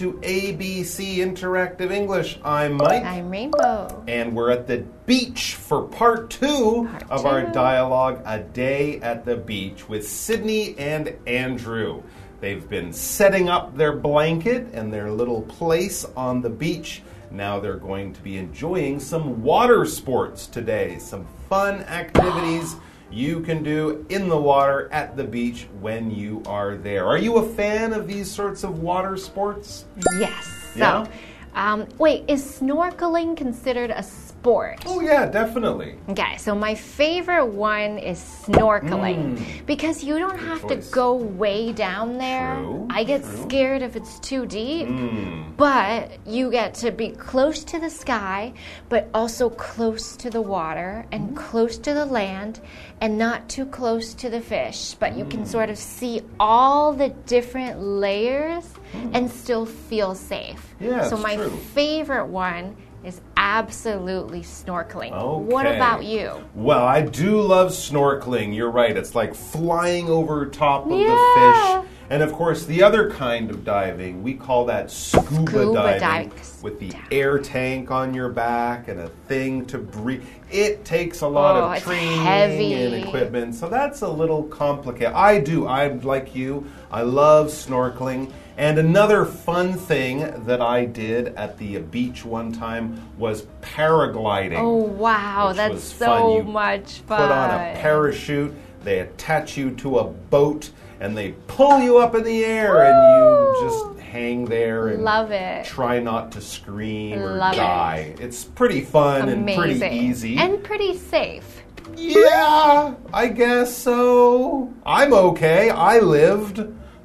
to ABC Interactive English. I'm Mike. I'm Rainbow. And we're at the beach for part two Part of our dialogue, A Day at the Beach, with Sydney and Andrew. They've been setting up their blanket and their little place on the beach. Now they're going to be enjoying some water sports today, some fun activities you can do in the water at the beach when you are there. Are you a fan of these sorts of water sports? Yes. So, um, wait, is snorkeling considered a sport? Oh, yeah, definitely. Okay, so my favorite one is snorkeling because you don't have Mm. choice. to go way down there. True, I get true. scared if it's too deep, Mm. but you get to be close to the sky, but also close to the water and close to the land and not too close to the fish. But you can sort of see all the different layers and still feel safe. Yeah, so my true. favorite one is absolutely snorkeling. What about you? Well, I do love snorkeling. You're right. It's like flying over top of Yeah. the fish. And of course, the other kind of diving, we call that scuba, Scuba diving. diving. With the Yeah. air tank on your back and a thing to breathe. It takes a lot Oh, of training and equipment. So that's a little complicated. I do. I'm like you. I love snorkeling. And another fun thing that I did at the beach one time was paragliding Oh wow, that's fun. so You much fun. put on a parachute, they attach you to a boat, and they pull you up in the air, and you just hang there and Love it. try not to scream or Love it. die. It's pretty fun and pretty easy. And pretty safe. yeah, I guess so. I'm okay. I lived.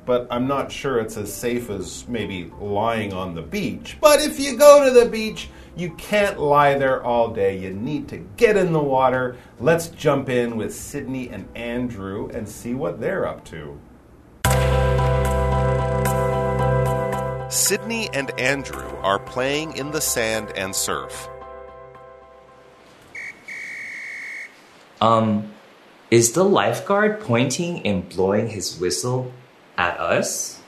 But I'm not sure it's as safe as maybe lying on the beach. But if you go to the beach, you can't lie there all day. You need to get in the water. Let's jump in with Sydney and Andrew and see what they're up to. Sydney and Andrew are playing in the sand and surf. Um, is the lifeguard pointing and blowing his whistle at us?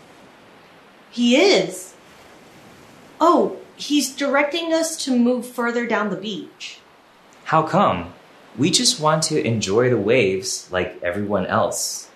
He is. Oh, he's directing us to move further down the beach. How come? We just want to enjoy the waves like everyone else.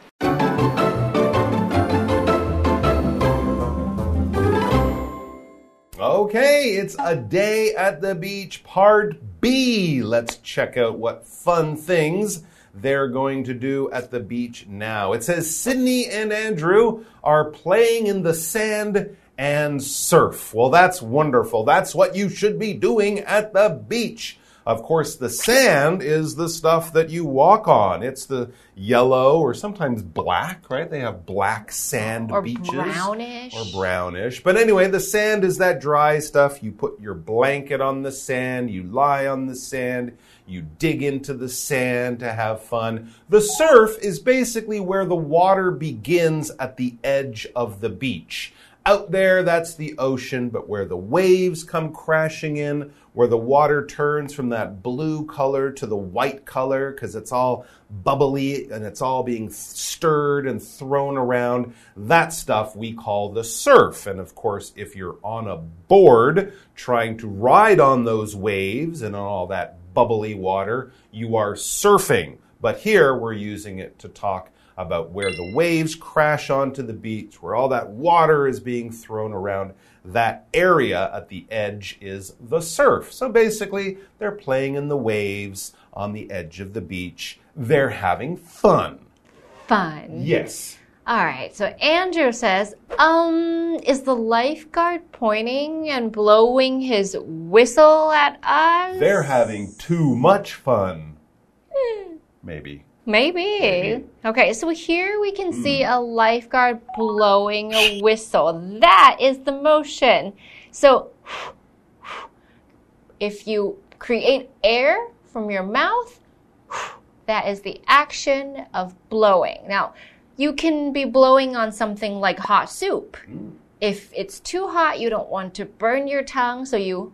Okay, it's a day at the beach, part B. Let's check out what fun things they're going to do at the beach now. It says Sydney and Andrew are playing in the sand and surf. Well, that's wonderful. That's what you should be doing at the beach. Of course, the sand is the stuff that you walk on. It's the yellow or sometimes black, right? They have black sand beaches. Or beaches. brownish. Or brownish. But anyway, the sand is that dry stuff. You put your blanket on the sand, you lie on the sand, you dig into the sand to have fun. The surf is basically where the water begins at the edge of the beach. Out there, that's the ocean, but where the waves come crashing in, where the water turns from that blue color to the white color, because it's all bubbly and it's all being stirred and thrown around, that stuff we call the surf. And of course, if you're on a board trying to ride on those waves and on all that bubbly water, you are surfing. But here we're using it to talk about where the waves crash onto the beach, where all that water is being thrown around. That area at the edge is the surf. So basically, they're playing in the waves on the edge of the beach. They're having fun. Fun. Yes. All right. So Andrew says, um, is the lifeguard pointing and blowing his whistle at us? They're having too much fun. Maybe. Maybe. Maybe. Okay, so here we can see a lifeguard blowing a whistle. That is the motion. So if you create air from your mouth, that is the action of blowing. Now, you can be blowing on something like hot soup. Mm. If it's too hot, you don't want to burn your tongue, so you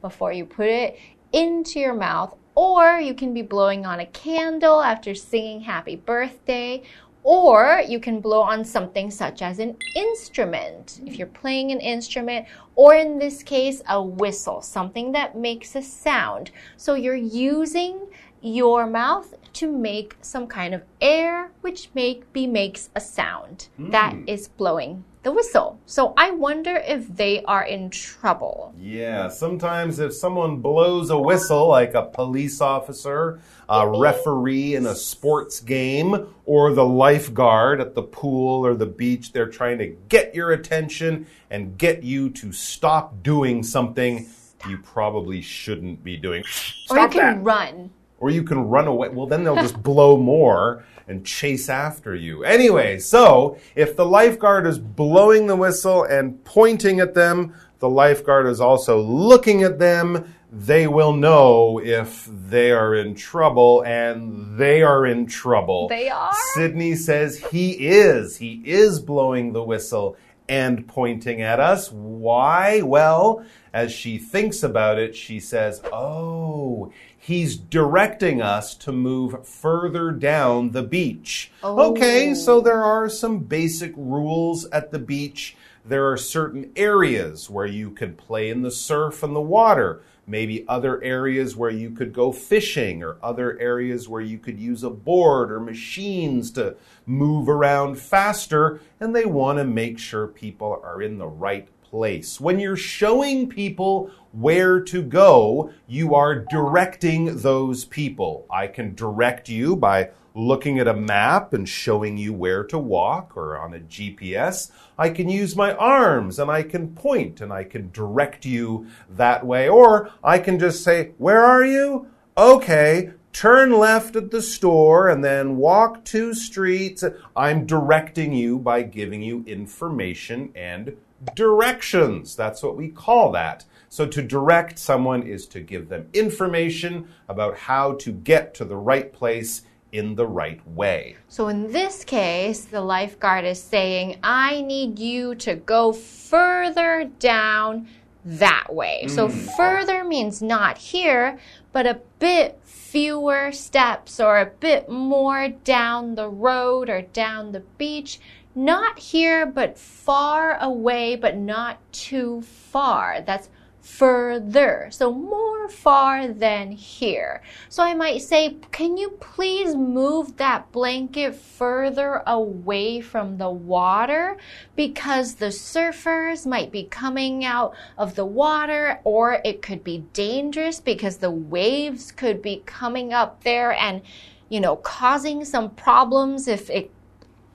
before you put it into your mouth, or you can be blowing on a candle after singing happy birthday, Or you can blow on something such as an instrument, if you're playing an instrument, or in this case, a whistle, something that makes a sound. So you're using your mouth to make some kind of air, which make be makes a sound. That mm. is blowing the whistle. So I wonder if they are in trouble. Yeah, sometimes if someone blows a whistle, like a police officer, a referee in a sports game, or the lifeguard at the pool or the beach, they're trying to get your attention and get you to stop doing something you probably shouldn't be doing. or you can that. run. Or you can run away. Well, then they'll just blow more and chase after you. Anyway, so if the lifeguard is blowing the whistle and pointing at them, the lifeguard is also looking at them. They will know if they are in trouble, and they are in trouble. They are? Sydney says he is. He is blowing the whistle and pointing at us. Why? Well, as she thinks about it, she says, Oh, he's directing us to move further down the beach. Oh. Okay, so there are some basic rules at the beach. There are certain areas where you can play in the surf and the water maybe other areas where you could go fishing, or other areas where you could use a board or machines to move around faster, and they want to make sure people are in the right place. When you're showing people where to go, you are directing those people. I can direct you by looking at a map and showing you where to walk or on a GPS. I can use my arms and I can point and I can direct you that way. Or I can just say, Where are you? Okay, turn left at the store and then walk two streets. I'm directing you by giving you information and directions. That's what we call that. So to direct someone is to give them information about how to get to the right place in the right way. So in this case, the lifeguard is saying, I need you to go further down that way. Hmm. So further means not here, but a bit fewer steps or a bit more down the road or down the beach. Not here, but far away, but not too far. That's further. So more far than here. So I might say, can you please move that blanket further away from the water? Because the surfers might be coming out of the water or it could be dangerous because the waves could be coming up there and, you know, causing some problems if it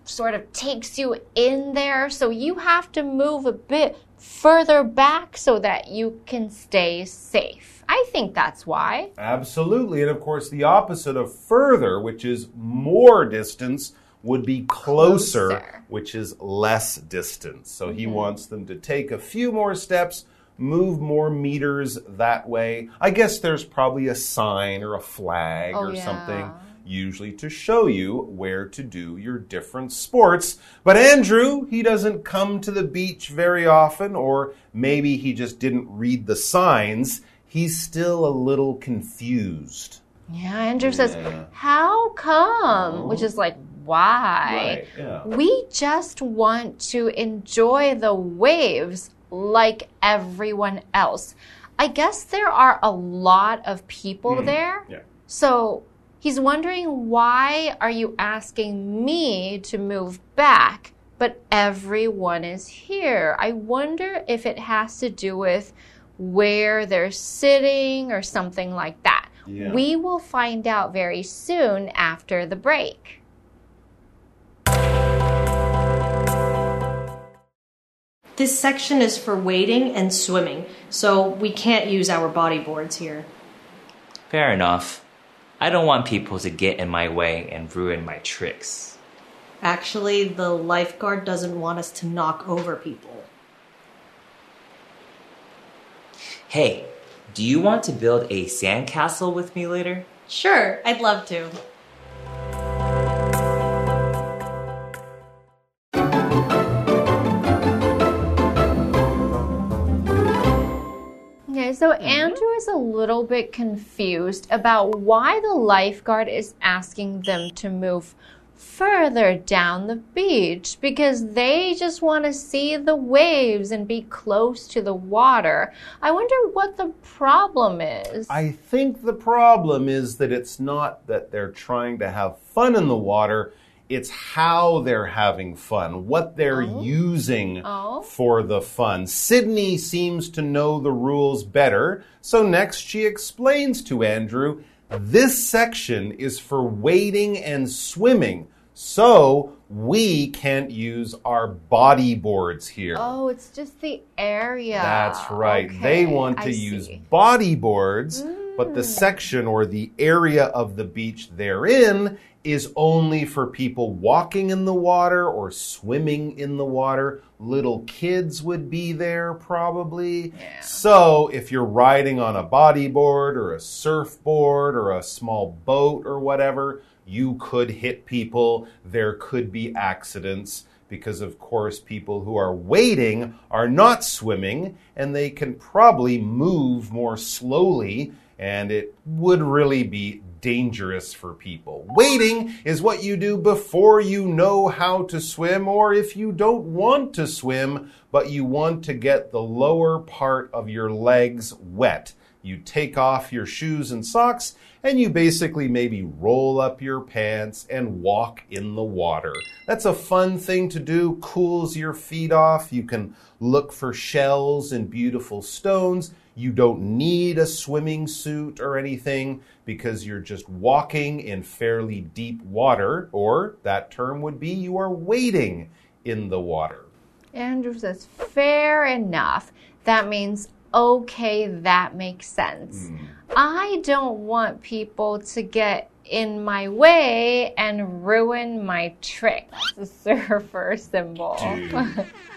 sort of takes you in there. So you have to move a bit further back so that you can stay safe. I think that's why. Absolutely. And of course, the opposite of further, which is more distance, would be closer, Closer. which is less distance. So he mm-hmm. wants them to take a few more steps, move more meters that way. I guess there's probably a sign or a flag Oh, or yeah. something. Usually to show you where to do your different sports. But Andrew, he doesn't come to the beach very often, or maybe he just didn't read the signs. He's still a little confused. Yeah, Andrew says, How come? Which is like, why? yeah. We just want to enjoy the waves like everyone else. I guess there are a lot of people mm-hmm. there. Yeah. So he's wondering why are you asking me to move back, but everyone is here? I wonder if it has to do with where they're sitting or something like that. Yeah. We will find out very soon after the break. This section is for wading and swimming, so we can't use our bodyboards here. Fair enough. I don't want people to get in my way and ruin my tricks. Actually, the lifeguard doesn't want us to knock over people. Hey, do you want to build a sandcastle with me later? Sure, I'd love to. So mm-hmm. Andrew is a little bit confused about why the lifeguard is asking them to move further down the beach because they just want to see the waves and be close to the water. I wonder what the problem is. I think the problem is that it's not that they're trying to have fun in the water. It's how they're having fun, what they're oh. using Oh. for the fun. Sydney seems to know the rules better, so next she explains to Andrew this section is for wading and swimming, so we can't use our body boards here. Oh, it's just the area. That's right. They want to I use see. body boards, but the hmm. section or the area of the beach they're in is only for people walking in the water or swimming in the water. Little kids would be there probably. So if you're riding on a bodyboard or a surfboard or a small boat or whatever, you could hit people. There could be accidents because, of course, people who are wading are not swimming and they can probably move more slowly, and it would really be dangerous for people. Wading is what you do before you know how to swim, or if you don't want to swim, but you want to get the lower part of your legs wet. You take off your shoes and socks, and you basically maybe roll up your pants and walk in the water. That's a fun thing to do, cools your feet off. You can look for shells and beautiful stones. You don't need a swimming suit or anything because you're just walking in fairly deep water, or that term would be you are wading in the water. Andrew says, fair enough. That means, okay, that makes sense. Mm. I don't want people to get in my way and ruin my trick. That's the surfer symbol.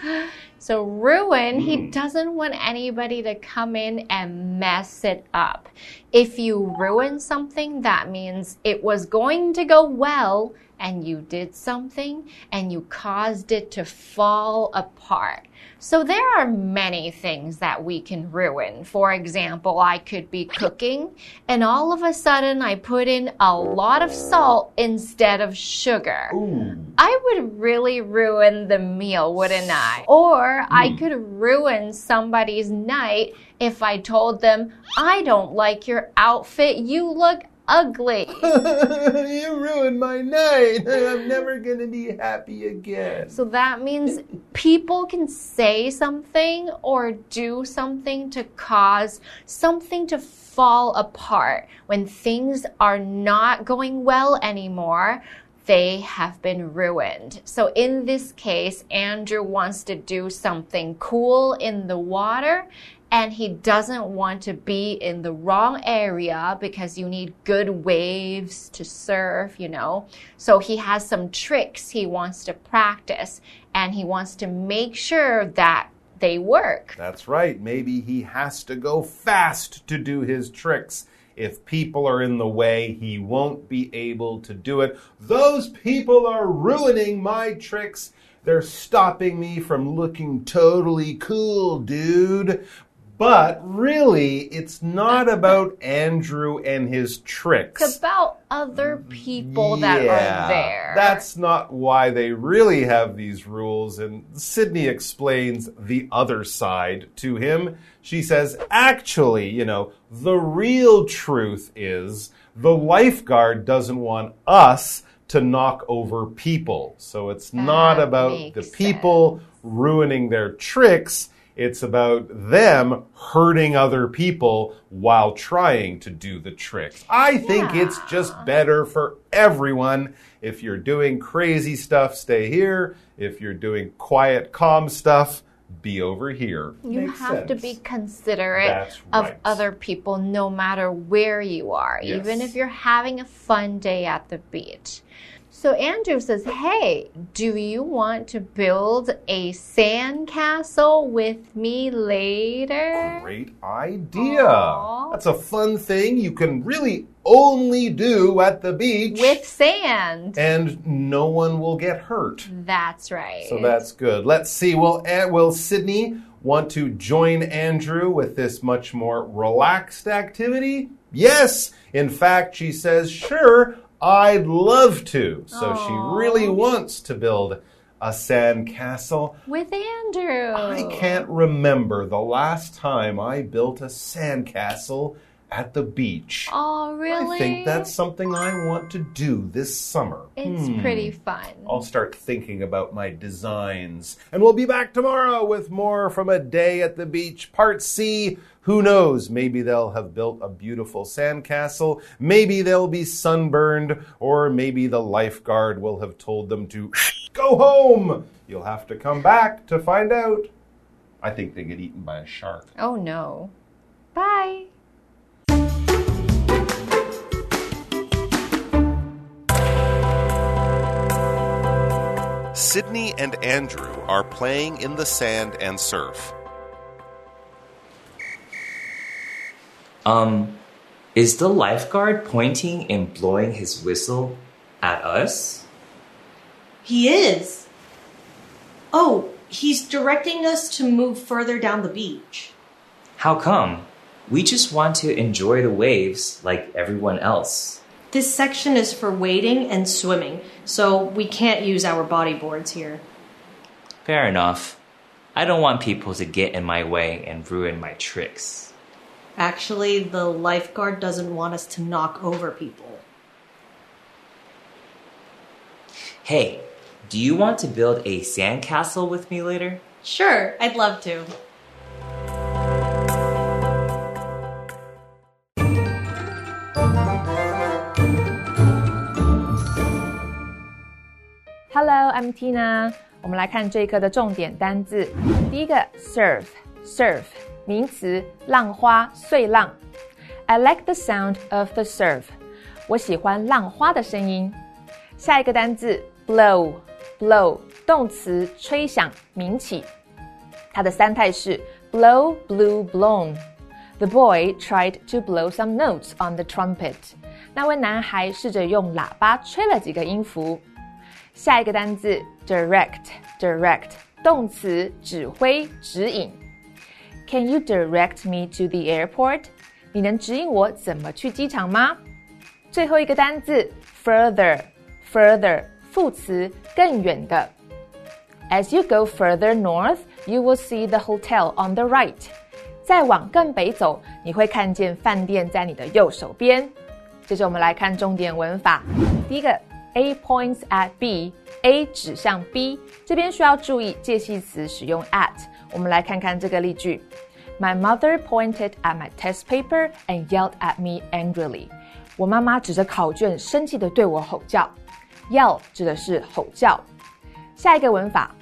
so, ruin, he mm. doesn't want anybody to come in and mess it up. If you ruin something, that means it was going to go well and you did something and you caused it to fall apart. So there are many things that we can ruin. For example, I could be cooking and all of a sudden I put in a lot of salt instead of sugar. I would really ruin the meal, wouldn't I? Or I hmm. could ruin somebody's night if I told them, I don't like your outfit, you look ugly. you ruined my night. I'm never going to be happy again. So that means people can say something or do something to cause something to fall apart when things are not going well anymore. They have been ruined. So in this case, Andrew wants to do something cool in the water and he doesn't want to be in the wrong area because you need good waves to surf, you know. So he has some tricks he wants to practice and he wants to make sure that they work. That's right. Maybe he has to go fast to do his tricks. If people are in the way, he won't be able to do it. Those people are ruining my tricks. They're stopping me from looking totally cool, dude. But really, it's not about Andrew and his tricks. It's about other people that are there. That's not why they really have these rules. And Sydney explains the other side to him. She says, actually, you know, the real truth is the lifeguard doesn't want us to knock over people. So it's not about the people ruining their tricks. It's about them hurting other people while trying to do the tricks. I think it's just better for everyone. If you're doing crazy stuff, stay here. If you're doing quiet, calm stuff, be over here. You Makes have to be considerate That's of other people no matter where you are, even if you're having a fun day at the beach. So Andrew says, Hey, do you want to build a sandcastle with me later? Great idea. Aw. That's a fun thing you can really only do at the beach. With sand. and no one will get hurt. That's right. So that's good. Let's see. Will eh, will Sydney want to join Andrew with this much more relaxed activity? Yes. In fact, she says, "Sure, I'd love to. So she really wants to build a sand castle. With Andrew. I can't remember the last time I built a sand castle at the beach. Oh, really? I think that's something I want to do this summer. It's Hmm. pretty fun. I'll start thinking about my designs. And we'll be back tomorrow with more from a day at the beach, part C. Who knows? Maybe they'll have built a beautiful sandcastle. Maybe they'll be sunburned. Or maybe the lifeguard will have told them to go home. You'll have to come back to find out. I think they get eaten by a shark. Oh, no. Bye. Sydney and Andrew are playing in the sand and surf. Um, is the lifeguard pointing and blowing his whistle at us? He is. Oh, he's directing us to move further down the beach. How come? We just want to enjoy the waves like everyone else. This section is for wading and swimming, so we can't use our bodyboards here. Fair enough. I don't want people to get in my way and ruin my tricks. Actually, the lifeguard doesn't want us to knock over people. Hey, do you want to build a sandcastle with me later? Sure, I'd love to. Hello, I'm Tina。我们来看这一课的重点单字。第一个，surf，surf，名词，浪花、碎浪。I like the sound of the surf。我喜欢浪花的声音。下一个单字，blow，blow，动词，吹响、鸣起。它的三态是 blow, blew, blown。The boy tried to blow some notes on the trumpet。那位男孩试着用喇叭吹了几个音符。 下一个单字 direct，direct，动词指挥、指引。Can you direct me to the airport？你能指引我怎么去机场吗？最后一个单字 further，further，副词更远的。As you go further north, you will see the hotel on the right. 再往更北走，你会看见饭店在你的右手边。接着我们来看重点文法。第一个 A points at B，A 指向 B，这边需要注意介系词使用 at。我们来看看这个例句：My mother pointed at my test paper and yelled at me angrily。我妈妈指着考卷，生气地对我吼叫。yell 指的是吼叫。下一个文法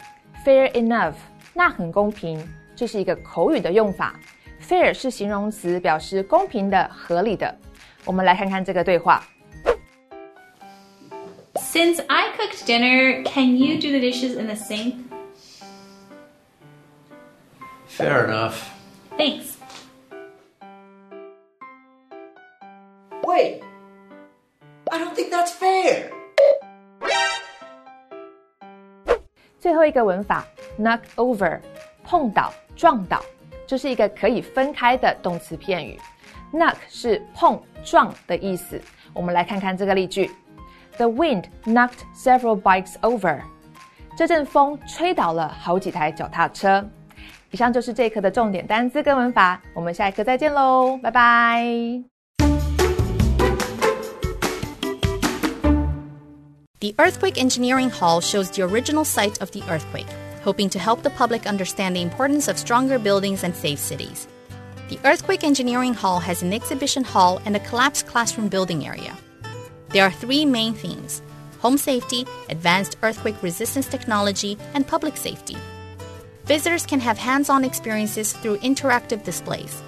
，fair enough，那很公平，这是一个口语的用法。fair 是形容词，表示公平的、合理的。我们来看看这个对话。Since I cooked dinner, can you do the dishes in the sink? Fair enough. Thanks. Wait! I don't think that's fair! 最后一个文法 knock over，碰倒、撞倒，这是一个可以分开的动词片语。knock 是碰、撞的意思。我们来看看这个例句 ：The wind knocked several bikes over。这阵风吹倒了好几台脚踏车。以上就是这一课的重点单词跟文法，我们下一课再见喽，拜拜。 The Earthquake Engineering Hall shows the original site of the earthquake, hoping to help the public understand the importance of stronger buildings and safe cities. The Earthquake Engineering Hall has an exhibition hall and a collapsed classroom building area. There are three main themes home safety, advanced earthquake resistance technology, and public safety. Visitors can have hands on experiences through interactive displays.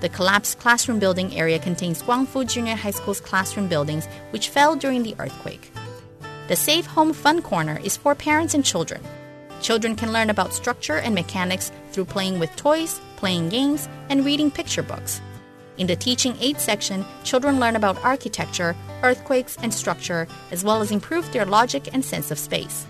The collapsed classroom building area contains Guangfu Junior High School's classroom buildings, which fell during the earthquake. The Safe Home Fun Corner is for parents and children. Children can learn about structure and mechanics through playing with toys, playing games, and reading picture books. In the Teaching Aid section, children learn about architecture, earthquakes, and structure, as well as improve their logic and sense of space.